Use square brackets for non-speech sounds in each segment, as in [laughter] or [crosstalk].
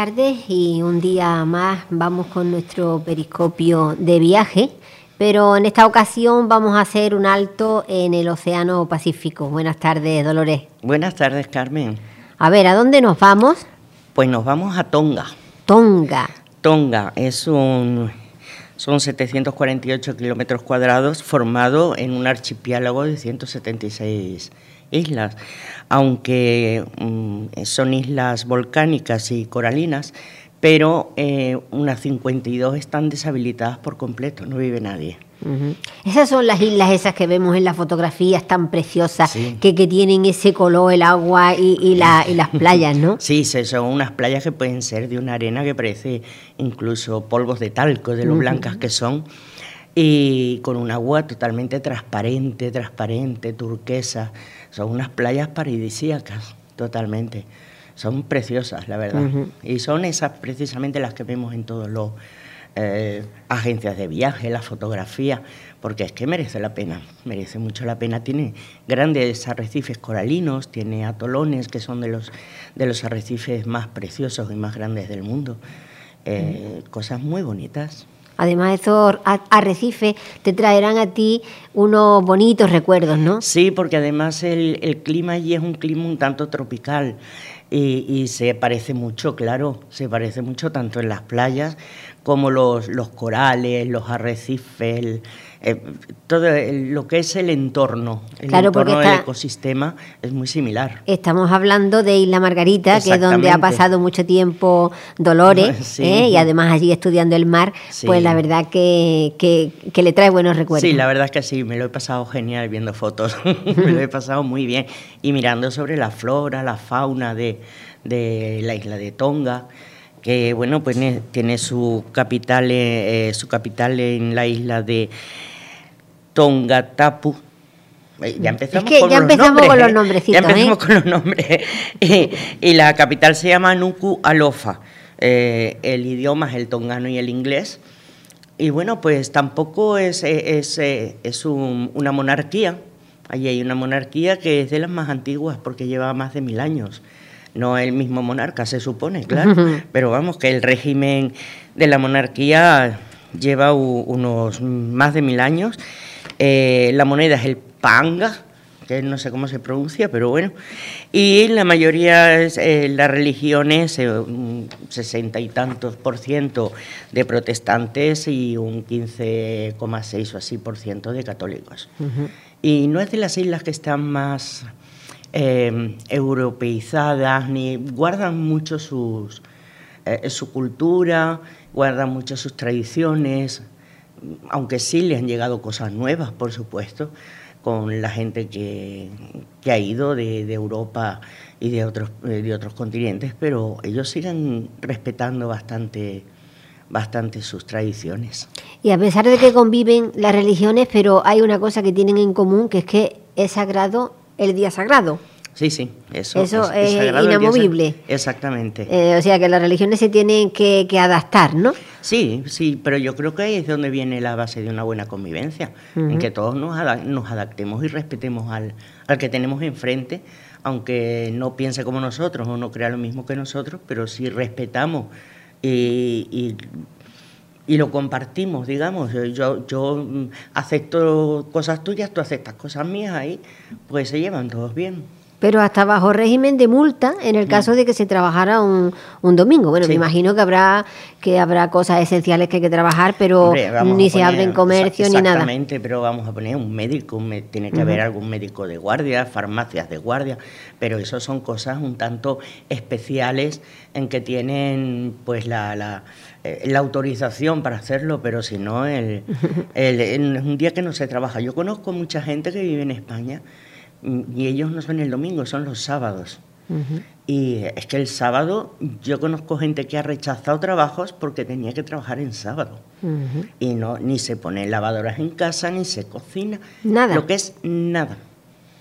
Buenas tardes y un día más vamos con nuestro periscopio de viaje, pero en esta ocasión vamos a hacer un alto en el Océano Pacífico. Buenas tardes, Dolores. Buenas tardes, Carmen. A ver, ¿a dónde nos vamos? Pues nos vamos a Tonga. Tonga. Tonga es un, son 748 kilómetros cuadrados formado en un archipiélago de 176 islas, aunque mm, son islas volcánicas y coralinas, pero eh, unas 52 están deshabilitadas por completo, no vive nadie. Esas son las islas esas que vemos en las fotografías tan preciosas, que, que, tienen ese color, el agua y, la, y, las playas, ¿no? [laughs] Sí, son unas playas que pueden ser de una arena que parece incluso polvos de talco, de lo blancas que son y con un agua totalmente transparente, transparente, turquesa. Son unas playas paradisíacas, totalmente. Son preciosas, la verdad. Y son esas precisamente las que vemos en todos los eh, agencias de viaje, la fotografía, porque es que merece la pena, merece mucho la pena. Tiene grandes arrecifes coralinos, tiene atolones que son de los, de los arrecifes más preciosos y más grandes del mundo. Eh, cosas muy bonitas. Además, esos arrecifes te traerán a ti unos bonitos recuerdos, ¿no? Sí, porque además el, clima allí es un clima un tanto tropical y, se parece mucho, claro, se parece mucho tanto en las playas como los corales, los arrecifes, eh, todo lo que es el entorno, el entorno del ecosistema es muy similar. Estamos hablando de Isla Margarita, que es donde ha pasado mucho tiempo Dolores, [laughs] ¿eh? y además allí estudiando el mar, pues la verdad que, que, le trae buenos recuerdos. Sí, la verdad es que sí, me lo he pasado genial viendo fotos, [laughs] me lo he pasado muy bien, y mirando sobre la flora, la fauna de, de la isla de Tonga que bueno pues tiene su capital eh, su capital en la isla de Tongatapu eh, ya empezamos, con, los nombres, con los nombrecitos. Ya empezamos con los nombres. y, la capital se llama Nuku Alofa. Eh, el idioma es el tongano y el inglés. Y bueno, pues tampoco es, es, es una monarquía. Allí hay una monarquía que es de las más antiguas porque lleva más de mil años no el mismo monarca, se supone, claro, pero vamos, que el régimen de la monarquía lleva unos más de mil años. Eh, la moneda es el panga, que no sé cómo se pronuncia, pero bueno. Y la mayoría, eh, las religiones, eh, un sesenta y tantos por ciento de protestantes y un 15,6 o así por ciento de católicos. Y no es de las islas que están más eh, europeizadas, ni guardan mucho sus, eh, su cultura, guardan mucho sus tradiciones, aunque sí le han llegado cosas nuevas, por supuesto, con la gente que, ha ido de, Europa y de otros, eh, de otros continentes, pero ellos siguen respetando bastante bastante sus tradiciones. Y a pesar de que conviven las religiones, pero hay una cosa que tienen en común, que es que es sagrado el día sagrado. Sí, sí, eso, eso es, inamovible. Exactamente. Eh, o sea que las religiones se tienen que, adaptar, ¿no? Sí, sí, pero yo creo que ahí es donde viene la base de una buena convivencia, en que todos nos, nos adaptemos y respetemos al, al que tenemos enfrente, aunque no piense como nosotros o no crea lo mismo que nosotros, pero si respetamos y, y lo compartimos, digamos. Yo, yo mm, acepto cosas tuyas, tú aceptas cosas mías, ahí pues se llevan todos bien pero hasta bajo régimen de multa en el caso mm. de que se trabajara un, un domingo. Bueno, me imagino que habrá que habrá cosas esenciales que hay que trabajar, pero ni se abre en comercio ni nada. Exactamente, pero vamos a poner un médico, tiene que haber algún médico de guardia, farmacias de guardia, pero eso son cosas un tanto especiales en que tienen pues la, la, eh, la autorización para hacerlo, pero si no, el, [laughs] el, un día que no se trabaja. Yo conozco mucha gente que vive en España y ellos no son el domingo, son los sábados. Y es que el sábado yo conozco gente que ha rechazado trabajos porque tenía que trabajar en sábado. Y no ni se pone lavadoras en casa, ni se cocina. Nada. Lo que es nada.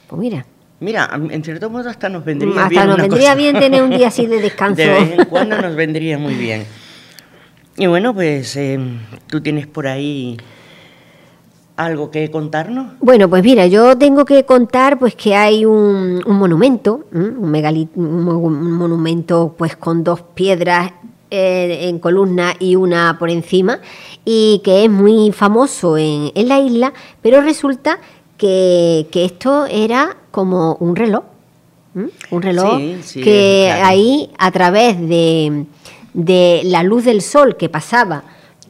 Pues mira. Mira, en cierto modo hasta nos vendría bien. Hasta nos vendría bien tener un día así de [laughs] descanso. De vez en cuando nos vendría muy bien. Y bueno, pues eh, tú tienes por ahí algo que contarnos? Bueno, pues mira, yo tengo que contar pues que hay un, monumento, un, un monumento pues con dos piedras eh, en columna y una por encima, y que es muy famoso en, en la isla, pero resulta que, esto era como un reloj, un reloj que ahí a través de, de la luz del sol que pasaba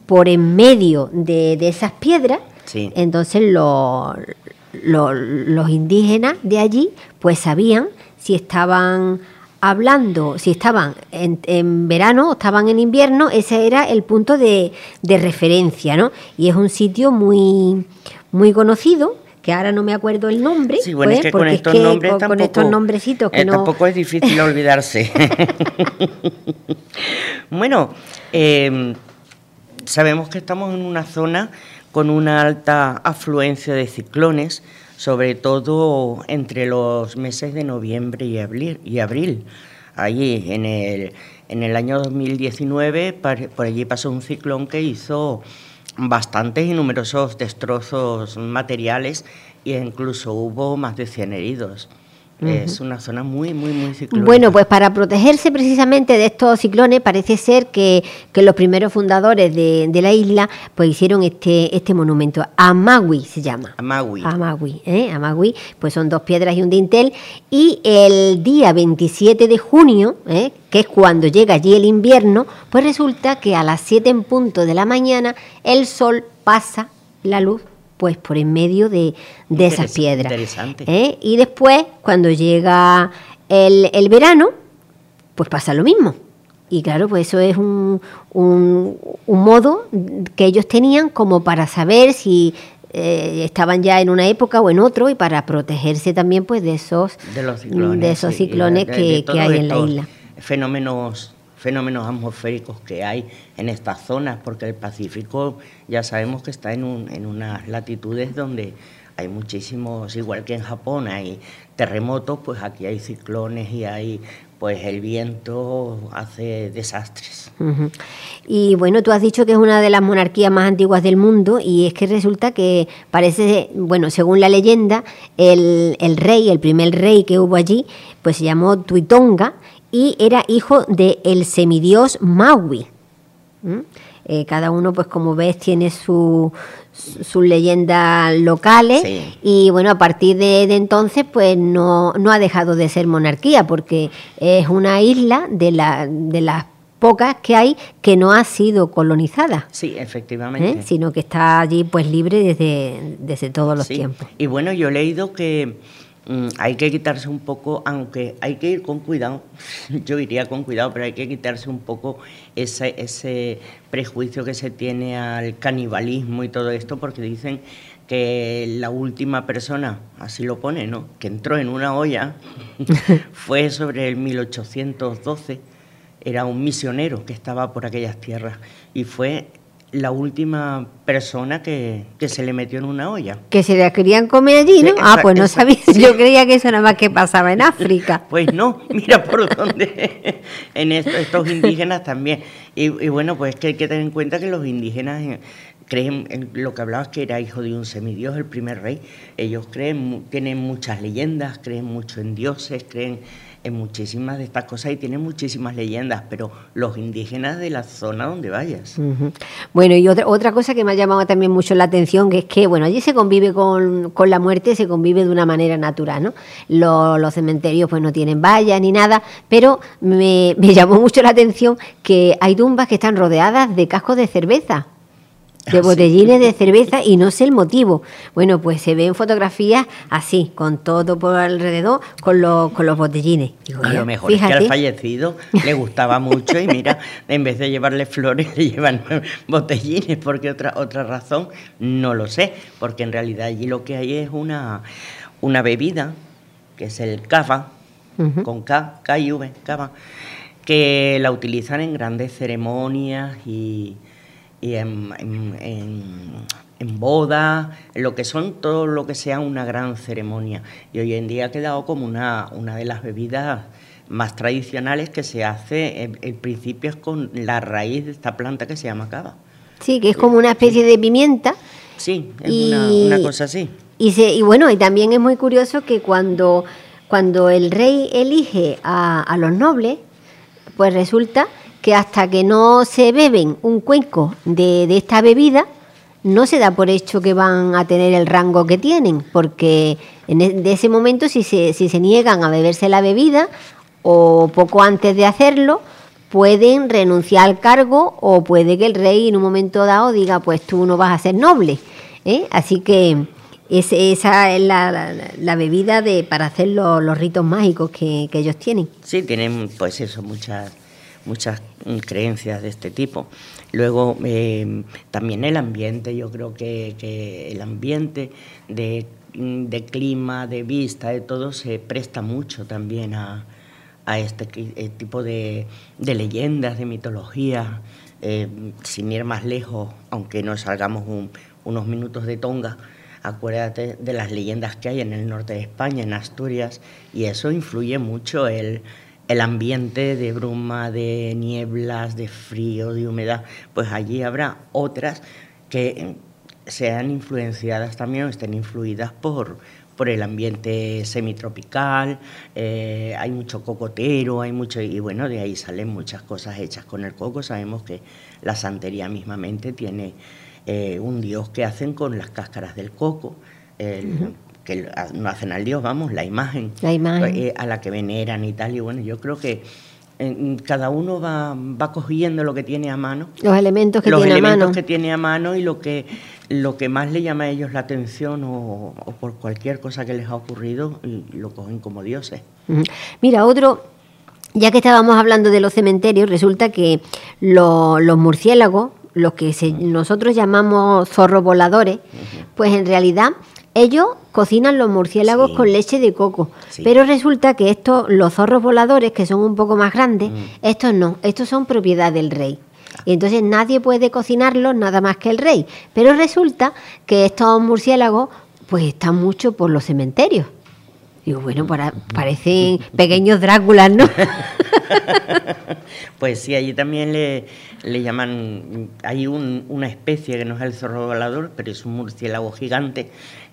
por en medio de, de esas piedras, entonces los indígenas de allí pues sabían si estaban hablando, si estaban en, verano o estaban en invierno, ese era el punto de, referencia, ¿no? Y es un sitio muy, muy conocido que ahora no me acuerdo el nombre. Sí, bueno, es pues, que con estos nombres tampoco, estos nombrecitos que eh, tampoco es difícil [laughs] olvidarse. [laughs] bueno, em, sabemos que estamos en una zona con una alta afluencia de ciclones, sobre todo entre los meses de noviembre y abril. Allí, en el, en el año 2019, por allí pasó un ciclón que hizo bastantes y numerosos destrozos materiales e incluso hubo más de 100 heridos. Es una zona muy, muy, muy ciclónica. Bueno, pues para protegerse precisamente de estos ciclones, parece ser que, los primeros fundadores de, la isla pues hicieron este, este monumento. Amagui se llama. Amagui. Amagui, ¿eh? Pues son dos piedras y un dintel. Y el día 27 de junio, ¿eh? que es cuando llega allí el invierno, pues resulta que a las 7 en punto de la mañana el sol pasa la luz pues por en medio de, esas piedras. Interesante. ¿eh? Y después, cuando llega el, verano, pues pasa lo mismo. Y claro, pues eso es un, un, modo que ellos tenían como para saber si eh, estaban ya en una época o en otro y para protegerse también pues de esos de, los ciclones, de esos ciclones que, que, hay en la isla. Fenómenos fenómenos atmosféricos que hay en estas zonas, porque el Pacífico ya sabemos que está en, en unas latitudes donde hay muchísimos, igual que en Japón hay terremotos, pues aquí hay ciclones y hay pues el viento hace desastres. Y bueno, tú has dicho que es una de las monarquías más antiguas del mundo y es que resulta que parece, bueno, según la leyenda, el, el rey, el primer rey que hubo allí, pues se llamó Tuitonga y era hijo del el semidios Maui. Eh, cada uno, pues como ves, tiene sus su leyendas locales y bueno, a partir de, entonces pues no, no, ha dejado de ser monarquía porque es una isla de, la, de las pocas que hay que no ha sido colonizada. Sí, efectivamente. ¿Eh? Sino que está allí pues libre desde, desde todos los tiempos. Y bueno, yo he leído que hay que quitarse un poco, aunque hay que ir con cuidado, [laughs] yo iría con cuidado, pero hay que quitarse un poco ese, ese prejuicio que se tiene al canibalismo y todo esto, porque dicen que la última persona, así lo pone, ¿no? que entró en una olla [laughs] fue sobre el 1812, era un misionero que estaba por aquellas tierras y fue la última persona que, se le metió en una olla. Que se la querían comer allí, ¿no? ah, pues no sabía. Yo creía que eso nada más que pasaba en África. [laughs] Pues no, mira por dónde. [laughs] en estos indígenas también. Y, bueno, pues que hay que tener en cuenta que los indígenas eh, creen, en lo que hablabas que era hijo de un semidios, el primer rey. Ellos creen, tienen muchas leyendas, creen mucho en dioses, creen en muchísimas de estas cosas y tiene muchísimas leyendas, pero los indígenas de la zona donde vayas. Bueno, y otra, otra cosa que me ha llamado también mucho la atención, que es que, bueno, allí se convive con, la muerte, se convive de una manera natural, ¿no? Los, cementerios pues no tienen vallas ni nada, pero me, me llamó mucho la atención que hay tumbas que están rodeadas de cascos de cerveza de ah, botellines de cerveza y no sé el motivo. Bueno, pues se ven fotografías así, con todo por alrededor, con, los, con los botellines. a lo mejor es que al fallecido le gustaba mucho y mira, en vez de llevarle flores le llevan [laughs] botellines, porque otra, otra razón no lo sé, porque en realidad allí lo que hay es una, una bebida, que es el cava, con K, K y V, cava, que la utilizan en grandes ceremonias y y en, en, en, boda, lo que son todo lo que sea una gran ceremonia. Y hoy en día ha quedado como una, una de las bebidas más tradicionales que se hace, en, principio es con la raíz de esta planta que se llama cava. Sí, que es como una especie de pimienta Sí, es una, cosa así. Y, y bueno, y también es muy curioso que cuando, cuando el rey elige a, a los nobles, pues resulta que hasta que no se beben un cuenco de, de, esta bebida, no se da por hecho que van a tener el rango que tienen, porque en e, de ese momento si se, si se niegan a beberse la bebida o poco antes de hacerlo, pueden renunciar al cargo o puede que el rey en un momento dado diga, pues tú no vas a ser noble. ¿eh? Así que esa es la, bebida de para hacer los, ritos mágicos que, ellos tienen. Sí, tienen pues eso, muchas, muchas creencias de este tipo. Luego eh, también el ambiente, yo creo que, el ambiente de, clima, de vista, de todo, se presta mucho también a, este eh, tipo de, leyendas, de mitología. Eh, sin ir más lejos, aunque no salgamos unos minutos de Tonga, acuérdate de las leyendas que hay en el norte de España, en Asturias, y eso influye mucho el, el ambiente de bruma, de nieblas, de frío, de humedad, pues allí habrá otras que sean influenciadas también estén influidas por, por el ambiente semitropical, eh, hay mucho cocotero, hay mucho, y bueno, de ahí salen muchas cosas hechas con el coco. Sabemos que la santería mismamente tiene eh, un dios que hacen con las cáscaras del coco. El, que no hacen al Dios, vamos, la imagen, eh, a la que veneran y tal. Y bueno, yo creo que cada uno va, va cogiendo lo que tiene a mano. Los elementos que tiene a mano. Los elementos que tiene a mano y lo que, lo que más le llama a ellos la atención o, por cualquier cosa que les ha ocurrido, lo cogen como dioses. Mira, otro, ya que estábamos hablando de los cementerios, resulta que los murciélagos, los que nosotros llamamos zorros voladores, pues en realidad ellos cocinan los murciélagos con leche de coco, pero resulta que estos, los zorros voladores, que son un poco más grandes, mm. estos no, estos son propiedad del rey. Y entonces nadie puede cocinarlos nada más que el rey. Pero resulta que estos murciélagos pues están mucho por los cementerios. Digo, bueno, para, parecen [laughs] pequeños Dráculas, ¿no? [laughs] pues sí, allí también le, le llaman, hay una especie que no es el zorro volador, pero es un murciélago gigante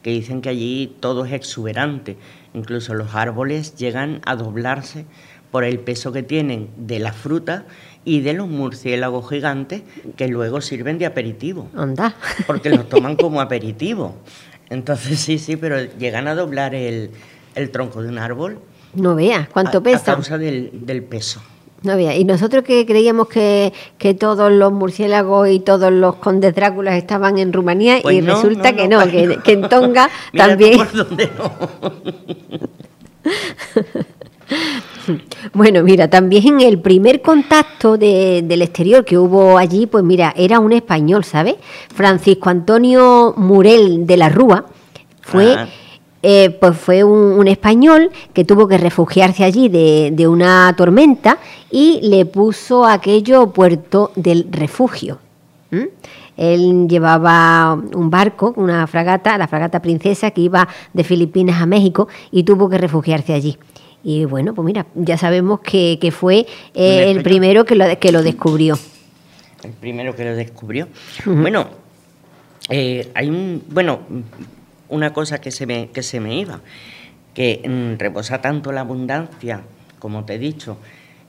que dicen que allí todo es exuberante, incluso los árboles llegan a doblarse por el peso que tienen de la fruta y de los murciélagos gigantes que luego sirven de aperitivo. Anda. Porque los toman como aperitivo. Entonces sí, sí, pero llegan a doblar el, tronco de un árbol. No veas cuánto pesa. A causa del, del peso. No había. Y nosotros que creíamos que, todos los murciélagos y todos los condes Dráculas estaban en Rumanía pues y resulta que no, que, en Tonga [laughs] también. [laughs] Bueno, mira, también en el primer contacto del exterior que hubo allí, pues mira, era un español, ¿sabes? Francisco Antonio Murel de la Rúa fue ah. Eh, pues fue un, español que tuvo que refugiarse allí de, una tormenta y le puso aquello puerto del refugio. Él llevaba un barco, una fragata, la fragata Princesa, que iba de Filipinas a México y tuvo que refugiarse allí. Y bueno, pues mira, ya sabemos que, fue eh, el primero que lo, que lo descubrió. El primero que lo descubrió. Bueno, eh, hay un. Bueno, una cosa que se me, que se me iba, que mm, reposa tanto la abundancia, como te he dicho,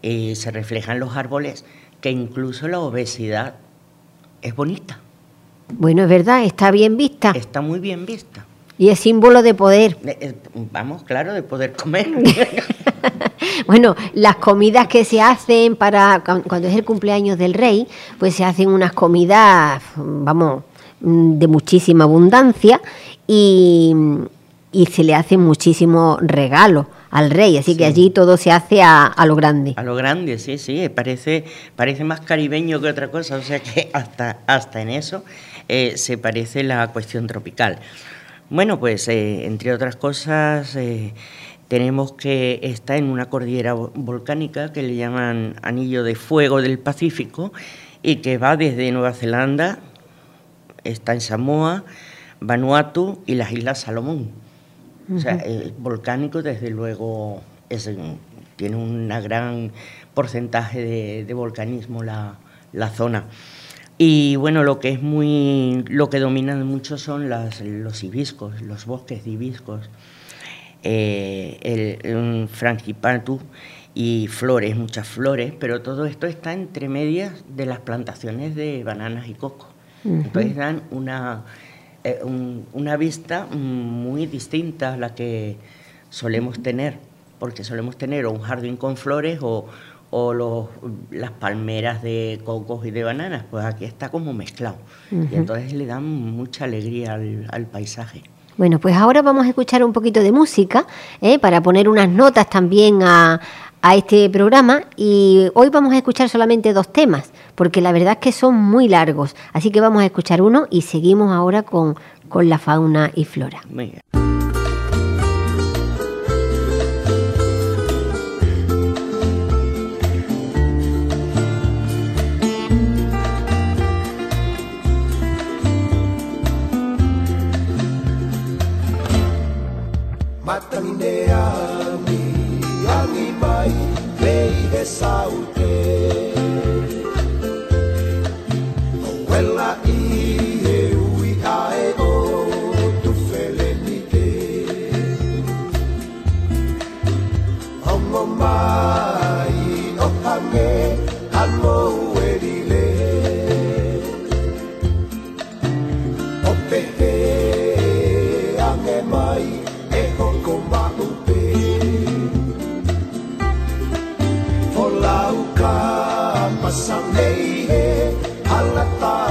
y se refleja en los árboles, que incluso la obesidad es bonita. Bueno, es verdad, está bien vista. Está muy bien vista. Y es símbolo de poder. Vamos, claro, de poder comer. [laughs] bueno, las comidas que se hacen para cuando es el cumpleaños del rey, pues se hacen unas comidas, vamos, de muchísima abundancia y, se le hace muchísimo regalo al rey, así que allí todo se hace a, lo grande. A lo grande, sí, sí, parece, parece más caribeño que otra cosa, o sea que hasta, hasta en eso eh, se parece la cuestión tropical. Bueno, pues eh, entre otras cosas eh, tenemos que está en una cordillera volcánica que le llaman Anillo de Fuego del Pacífico y que va desde Nueva Zelanda, está en Samoa, Vanuatu y las Islas Salomón. O sea, el volcánico, desde luego, tiene un gran porcentaje de, volcanismo la, zona. Y bueno, lo que es muy, lo que dominan mucho son las, los hibiscos, los bosques de hibiscos, eh, el, un frangipatu y flores, muchas flores, pero todo esto está entre medias de las plantaciones de bananas y coco. Entonces dan una, eh, una vista muy distinta a la que solemos tener, porque solemos tener un jardín con flores o, o los, las palmeras de cocos y de bananas, pues aquí está como mezclado. Y entonces le dan mucha alegría al, paisaje. Bueno, pues ahora vamos a escuchar un poquito de música ¿eh? para poner unas notas también a, a este programa y hoy vamos a escuchar solamente dos temas, porque la verdad es que son muy largos. Así que vamos a escuchar uno y seguimos ahora con, con la fauna y flora. saúde o teu. the thought.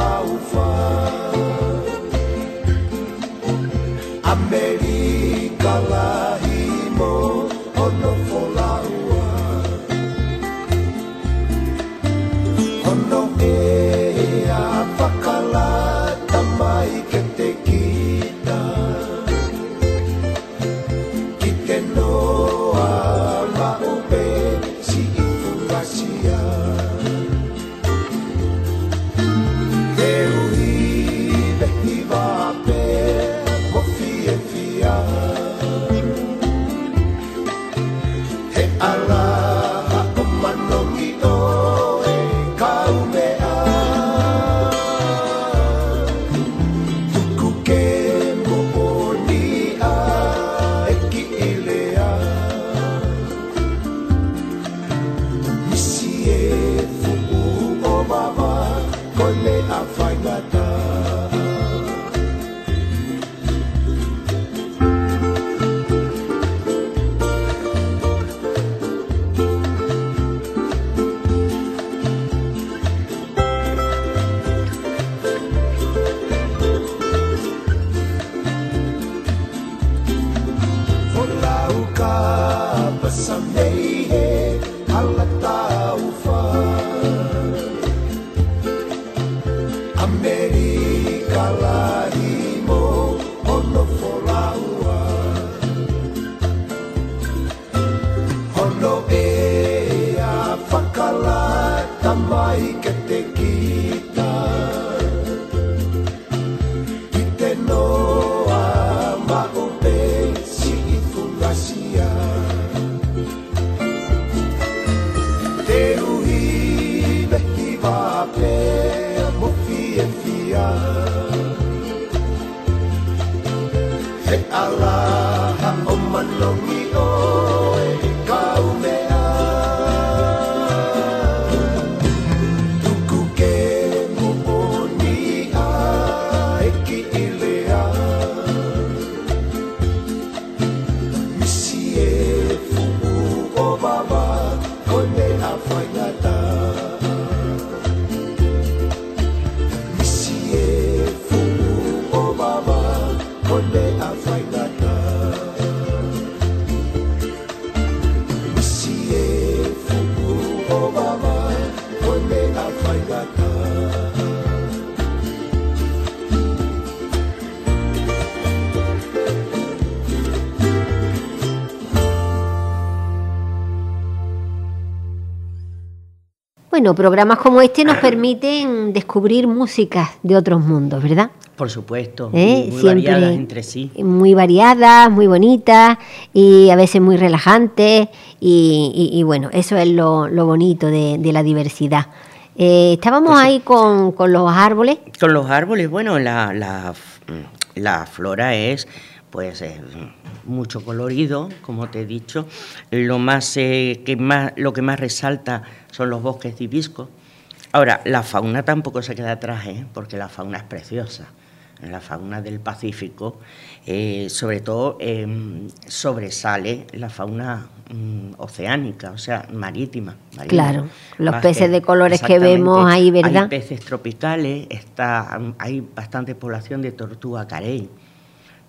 Bueno, programas como este nos permiten descubrir músicas de otros mundos, ¿verdad? Por supuesto, ¿Eh? muy variadas entre sí. Muy variadas, muy bonitas y a veces muy relajantes y, bueno, eso es lo, bonito de, la diversidad. Eh, estábamos Pues ahí con, con los árboles. Con los árboles, bueno, la, la, mm, la flora es pues eh, mucho colorido, como te he dicho. Lo más, eh, que más lo que más resalta son los bosques de hibisco. Ahora, la fauna tampoco se queda atrás, ¿eh? porque la fauna es preciosa. La fauna del Pacífico, eh, sobre todo, eh, sobresale la fauna mm, oceánica, o sea, marítima. Claro, los peces de colores que vemos ahí, ¿verdad? Hay peces tropicales, está, hay bastante población de tortuga carey,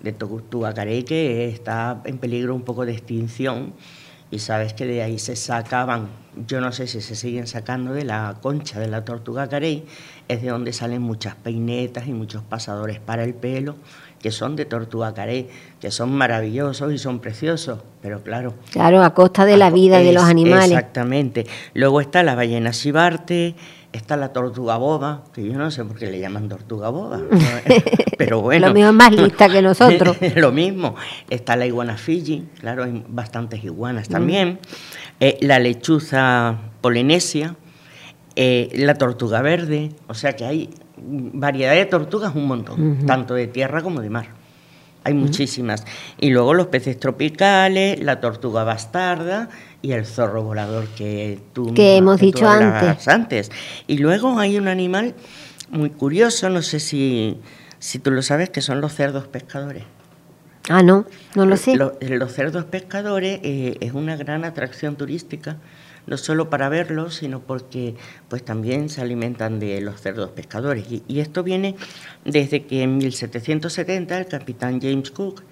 de tortuga carey que está en peligro un poco de extinción y sabes que de ahí se sacaban, yo no sé si se siguen sacando de la concha de la tortuga carey, es de donde salen muchas peinetas y muchos pasadores para el pelo que son de tortuga carey, que son maravillosos y son preciosos, pero claro, Claro, a costa de la vida de los es- animales. Exactamente. Luego está la ballena chivarte, está la tortuga boba, que yo no sé por qué le llaman tortuga boba, [laughs] pero bueno. Lo mismo es más lista que [laughs] nosotros. [laughs] Lo mismo. Está la iguana Fiji, claro, hay bastantes iguanas también. Eh, la lechuza polinesia, eh, la tortuga verde, o sea que hay variedad de tortugas un montón, tanto de tierra como de mar. Hay muchísimas. Y luego los peces tropicales, la tortuga bastarda y el zorro volador que tú Que hemos dicho antes. antes. Y luego hay un animal muy curioso, no sé si, si tú lo sabes, que son los cerdos pescadores. Ah, no, no lo sé. Lo- los cerdos pescadores eh, es una gran atracción turística, no solo para verlos, sino porque pues también se alimentan de los cerdos pescadores. Y, y esto viene desde que en 1770 el capitán James Cook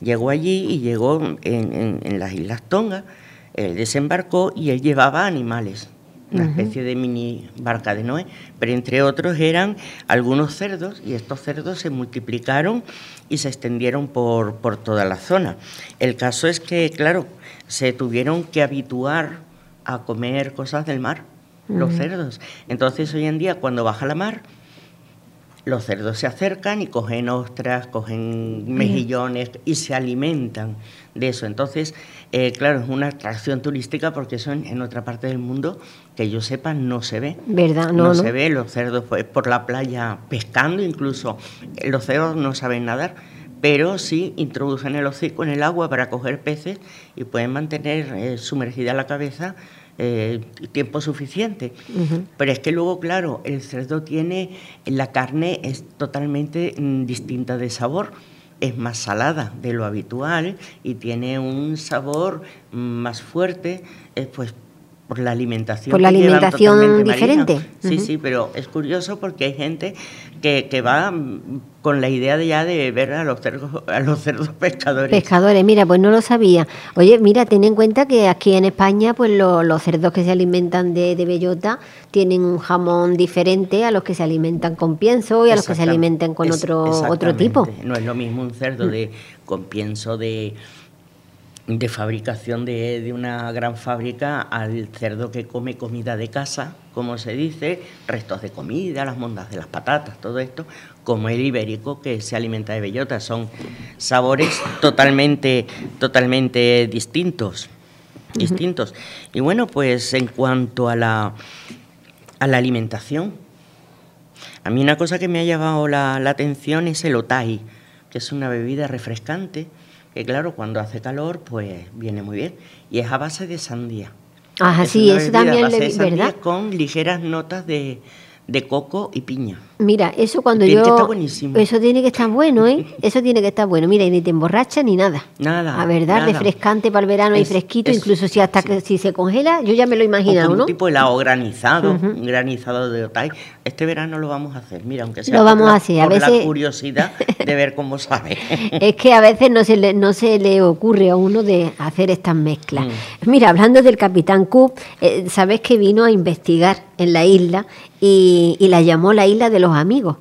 llegó allí y llegó en, en- en las Islas Tonga, él desembarcó y él llevaba animales, una especie de mini barca de Noé, pero entre otros eran algunos cerdos y estos cerdos se multiplicaron y se extendieron por, por toda la zona. El caso es que, claro, se tuvieron que habituar a comer cosas del mar, los cerdos. Entonces hoy en día cuando baja la mar, los cerdos se acercan y cogen ostras, cogen mejillones y se alimentan de eso. Entonces, eh, claro, es una atracción turística porque eso en, en otra parte del mundo, que yo sepa, no se ve. ¿Verdad? No, no. se ve los cerdos pues, por la playa pescando, incluso eh, los cerdos no saben nadar, pero sí introducen el hocico en el agua para coger peces y pueden mantener eh, sumergida la cabeza eh, tiempo suficiente. Pero es que luego, claro, el cerdo tiene, la carne es totalmente mm, distinta de sabor. Es más salada de lo habitual y tiene un sabor mm, más fuerte, eh, pues por la alimentación. Por la alimentación diferente. Sí, sí, pero es curioso porque hay gente que, que va mm, con la idea de ya de ver a los cerdos, a los cerdos pescadores. Pescadores, mira, pues no lo sabía. Oye, mira, ten en cuenta que aquí en España, pues lo- los cerdos que se alimentan de, de bellota tienen un jamón diferente a los que se alimentan con pienso y a los que se alimentan con otro, otro tipo. Mm. No es lo mismo un cerdo de, con pienso de, de fabricación de, de una gran fábrica al cerdo que come comida de casa, como se dice, restos de comida, las mondas de las patatas, todo esto, como el ibérico que se alimenta de bellota. Son sabores totalmente, totalmente distintos. distintos. Y bueno, pues en cuanto a la, a la alimentación, a mí una cosa que me ha llamado la, la atención es el otai, que es una bebida refrescante, que claro, cuando hace calor, pues viene muy bien. Y es a base de sandía. Ajá, Es sí, eso también le vi, ¿verdad? Con ligeras notas de, de coco y piña. Mira, eso cuando yo... estar buenísimo. Eso tiene que estar bueno, ¿eh? [laughs] Eso tiene que estar bueno. Mira, y ni te emborracha ni nada. Nada. La verdad, nada. refrescante para el verano y Es- fresquito, es- incluso si hasta que si se congela, yo ya me lo he O imaginado, como ¿no? un tipo helado granizado, un granizado de otay. Este verano lo vamos a hacer, mira, aunque sea Lo por la- a hacer, a por la veces- curiosidad de ver cómo sabe. [laughs] Es que a veces no se le, no se le ocurre a uno de hacer estas mezclas. Mm. Mira, hablando del Capitán Cook, eh, sabes que vino a investigar en la isla y, y la llamó la isla de los amigos.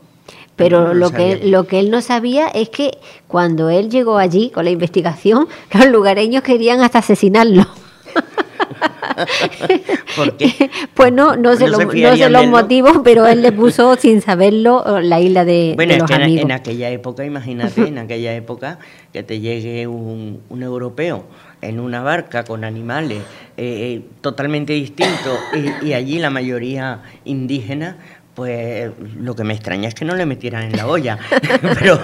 Pero No lo lo, que, sabía. lo que él no sabía es que cuando él llegó allí con la investigación, [laughs] los lugareños querían hasta asesinarlo. [laughs] [laughs] ¿Por qué? Pues no, no Pues sé, no lo- no sé los motivos, pero él le puso [laughs] sin saberlo la isla de, Bueno, de es los que en, amigos. en aquella época, imagínate, en aquella época que te llegue un, un europeo en una barca con animales eh, eh, totalmente distintos y, y allí la mayoría indígena, pues lo que me extraña es que no le metieran en la olla, [laughs] pero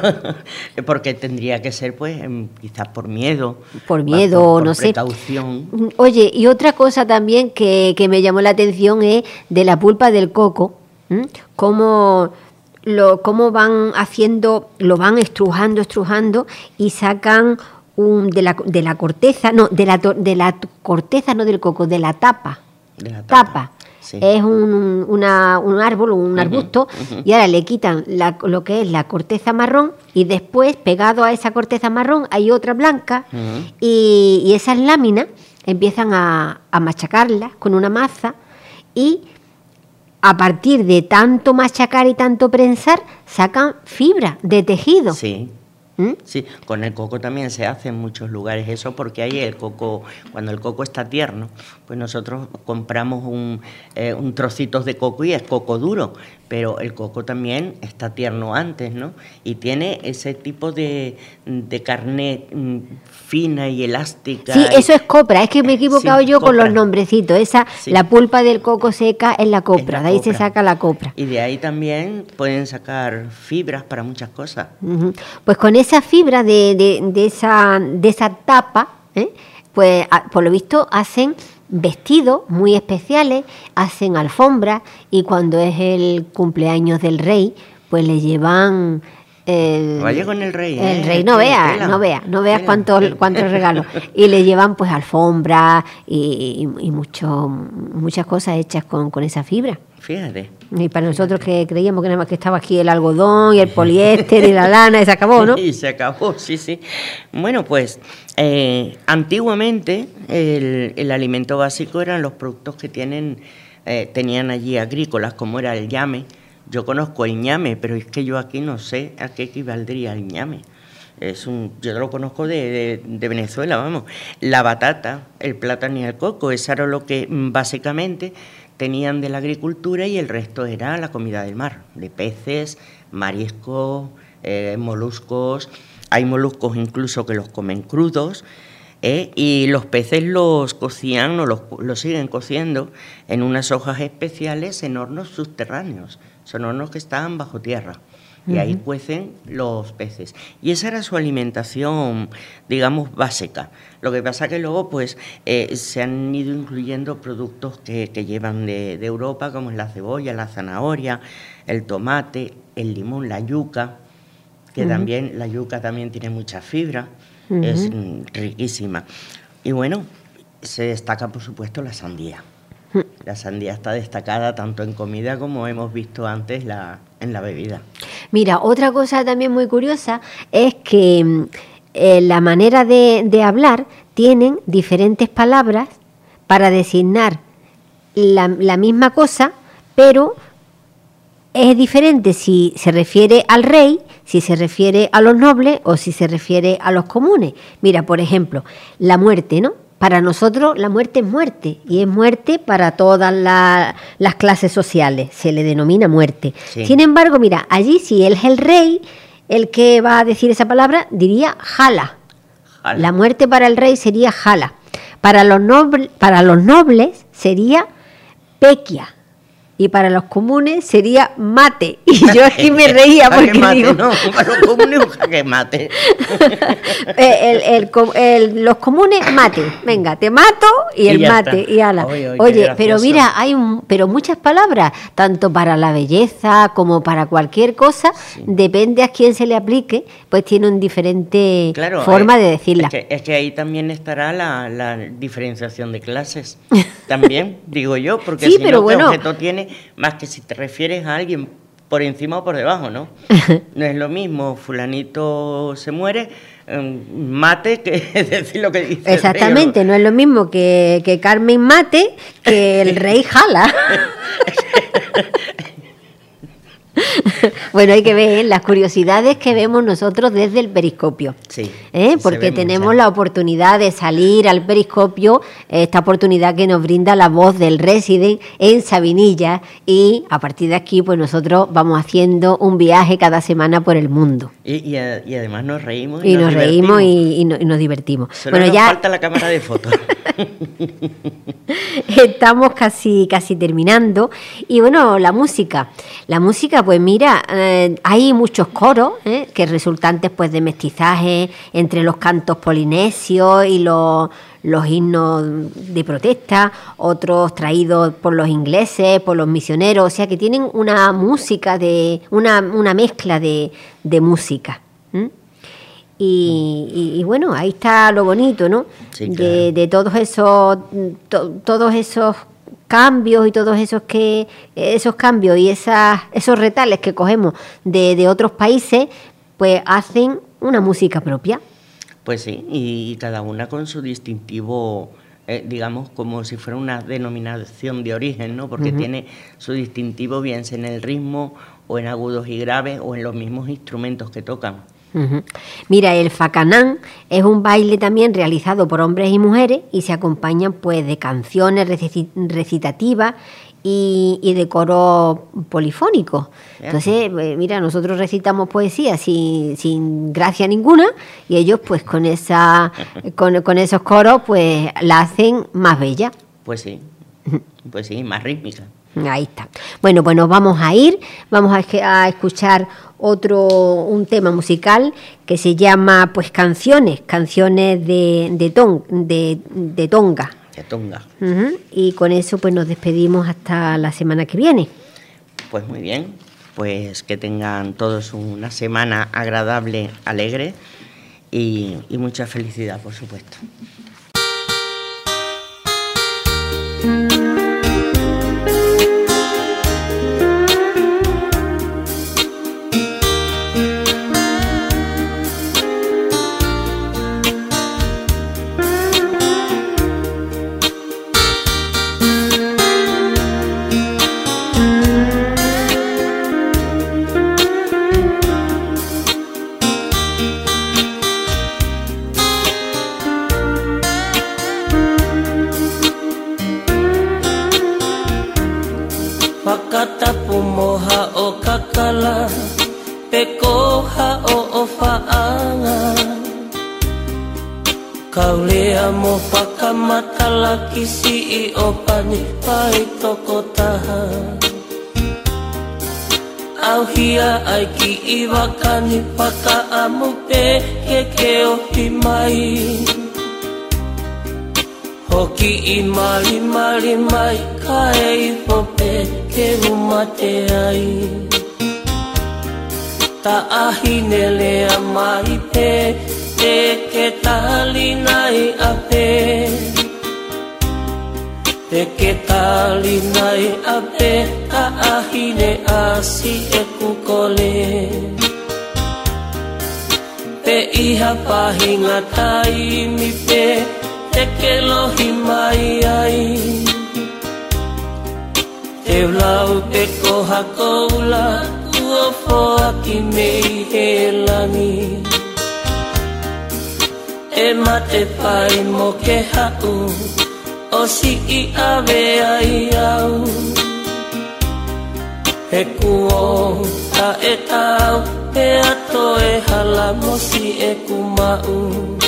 porque tendría que ser pues em, quizás por miedo. Por miedo, por- por no sé. precaución. Oye, y otra cosa también que, que me llamó la atención es de la pulpa del coco, ¿m? cómo, lo, cómo van haciendo, lo van estrujando, estrujando y sacan un, de, la, de la corteza, no, de la, de la corteza, no del coco, de la tapa. De la tapa, tapa. Sí. Es un, una- un árbol, un arbusto, y ahora le quitan la- lo que es la corteza marrón y después, pegado a esa corteza marrón, hay otra blanca y, y esas láminas empiezan a, a machacarlas con una maza y a partir de tanto machacar y tanto prensar sacan fibra de tejido. Sí. ¿Mm? Sí, con el coco también se hace en muchos lugares eso porque ahí el coco, cuando el coco está tierno, pues nosotros compramos un, eh, un trocitos de coco y es coco duro, pero el coco también está tierno antes, ¿no? Y tiene ese tipo de, de carne mm, fina y elástica. Sí, eso es copra, es que me he equivocado Sí, yo con los copra. nombrecitos. Esa, Sí. la pulpa del coco seca es la copra, Es de la ahí se copra. saca la copra. Y de ahí también pueden sacar fibras para muchas cosas. Ujú. Pues con esa fibra de, de- de esa, de esa tapa, ¿eh? pues a- por lo visto hacen vestidos muy especiales, hacen alfombras y cuando es el cumpleaños del rey, pues le llevan... El, Vaya con el rey, El ¿eh? rey, no veas, no veas, no veas cuántos regalos. Y le llevan pues alfombras y, y, y mucho, muchas cosas hechas con, con esa fibra. Fíjate. Y para nosotros que creíamos que nada más que estaba aquí el algodón y el poliéster y la lana y se acabó, ¿no? [laughs] Y se acabó, sí, sí. Bueno, pues eh, antiguamente el, el alimento básico eran los productos que tienen, eh, tenían allí agrícolas, como era el llame. Yo conozco el ñame, pero es que yo aquí no sé a qué equivaldría el ñame. Es un, yo lo conozco de, de- de Venezuela, vamos. La batata, el plátano y el coco, eso era lo que mm, básicamente tenían de la agricultura y el resto era la comida del mar, de peces, mariscos, eh, moluscos. Hay moluscos incluso que los comen crudos. ¿eh? Y los peces los cocían o los, siguen cociendo en unas hojas especiales en hornos subterráneos. Son hornos que estaban bajo tierra. Y ahí cuecen los peces. Y esa era su alimentación, digamos, básica. Lo que pasa que luego, pues, eh, se han ido incluyendo productos que, que llevan de, de Europa, como es la cebolla, la zanahoria, el tomate, el limón, la yuca, que también, la yuca también tiene mucha fibra, es mm, riquísima. Y bueno, se destaca, por supuesto, la sandía. La sandía está destacada tanto en comida como hemos visto antes la, en la bebida. Mira, otra cosa también muy curiosa es que mm, eh, la manera de, hablar tienen diferentes palabras para designar la, la misma cosa, pero es diferente si se refiere al rey, si se refiere a los nobles o si se refiere a los comunes. Mira, por ejemplo, la muerte, ¿no? Para nosotros la muerte es muerte y es muerte para todas la- las clases sociales, se le denomina muerte. Sí. Sin embargo, mira, allí si él es el rey, el que va a decir esa palabra diría jala. Jala. La muerte para el rey sería jala. Para los, noble- para los nobles sería pequia. Y para los comunes sería mate. [laughs] Y yo aquí me [laughs] reía porque mate, digo, no, para los comunes un jaque mate. [laughs] eh, el- el com- el- los comunes mate. Venga, te mato y, Y el mate. está. Y ala. Oye, oye, qué Oye, pero mira, hay un- pero muchas palabras, tanto para la belleza como para cualquier cosa, depende a quién se le aplique, pues tiene un diferente Claro, forma eh, de decirla. Es que, es que ahí también estará la, la diferenciación de clases. También, digo yo, porque Sí, si pero no, ¿qué bueno. objeto tiene? Más que si te refieres a alguien por encima o por debajo, ¿no? [laughs] No es lo mismo, fulanito se muere, em, mate, que [laughs] decir lo que dice. el rey, ¿no? Exactamente, no es lo mismo que, que Carmen mate que el rey jala. [laughs] [laughs] bueno, hay que ver ¿eh? las curiosidades que vemos nosotros desde el periscopio. Sí. ¿eh? Porque tenemos muchas. la oportunidad de salir al periscopio, esta oportunidad que nos brinda la voz del Resident en Sabinilla y a partir de aquí pues nosotros vamos haciendo un viaje cada semana por el mundo. Y, y a- y además nos reímos. Y nos reímos divertimos. y, y no- y nos divertimos. Solo bueno, nos ya falta la cámara de fotos. [laughs] Estamos casi, casi terminando. Y bueno, la música. La música, pues mira, eh, hay muchos coros ¿eh? que resultantes pues de mestizaje entre los cantos polinesios y los, los himnos de protesta, otros traídos por los ingleses, por los misioneros, o sea que tienen una música de, una, una mezcla de, de música. Y, y- y bueno, ahí está lo bonito, ¿no? Sí, de, de todos esos to- todos esos cambios y todos esos que esos cambios y esas esos retales que cogemos de, de otros países pues hacen una música propia Pues sí, y, cada una con su distintivo, eh, digamos, como si fuera una denominación de origen, ¿no? Porque tiene su distintivo bien sea en el ritmo o en agudos y graves o en los mismos instrumentos que tocan. Mira, el facanán es un baile también realizado por hombres y mujeres y se acompañan pues de canciones reci- recitativas y, y de coro polifónicos. Ya. Entonces, pues, mira, nosotros recitamos poesía sin, sin gracia ninguna y ellos pues con esa [laughs] con, con esos coros pues la hacen más bella. Pues sí, pues sí, más rítmica. Ahí está. Bueno, pues nos vamos a ir, vamos a escuchar otro, un tema musical que se llama pues canciones, canciones de, de, ton- de, de Tonga. Que tonga. Y con eso pues nos despedimos hasta la semana que viene. Pues muy bien, pues que tengan todos una semana agradable, alegre y, y mucha felicidad, por supuesto. Isi i o pani pai toko taha. Au hia ai ki i wakani paka amu pe ke ke o mai. Hoki i mali mali mai ka e i pope ke umate ai. Ta ahi ne lea mai pe te ke tali nai a pe Te ke tali nai a pe ta asi e kukole. Pe iha pahinga tai mi pe te ke lohi mai ai. Te lau pe koha koula ua foa ki mei he langi E mate pai mo ke hau o si i ave ai au. He kuo ta e tau pe ato e hala mo si e kumau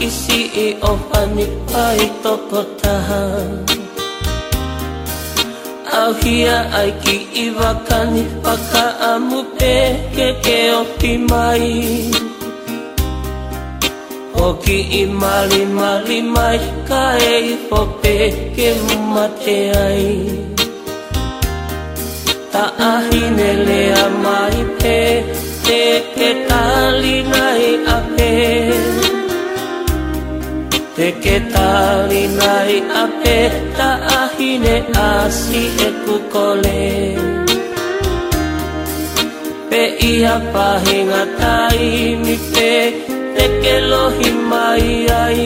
isi i o pani pai toko taha auhia ai ki i wakani Paka amu pe ke ke opi mai. Hoki i mali mali mai Ka e i pope ke mate ai. Ta ahine lea mai pe Te ke tali nai a pe. Te ke tali nai Te a ape Ta ahine asi e kukole. Pe ia pahinga tai mi pe te ke lohi mai ai.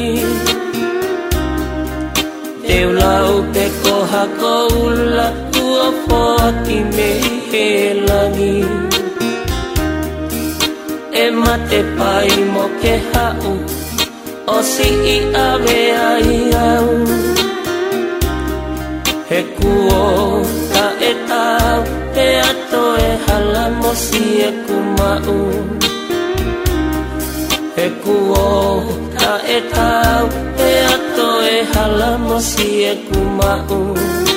Te ulau te koha koula tua poa ki me he langi E mate pai mo ke hau. O si i ave ai au. He kuo ta e tau Te ato e hala mo si e kumau. E kuo ta e tau E ato e hala mo si e kumau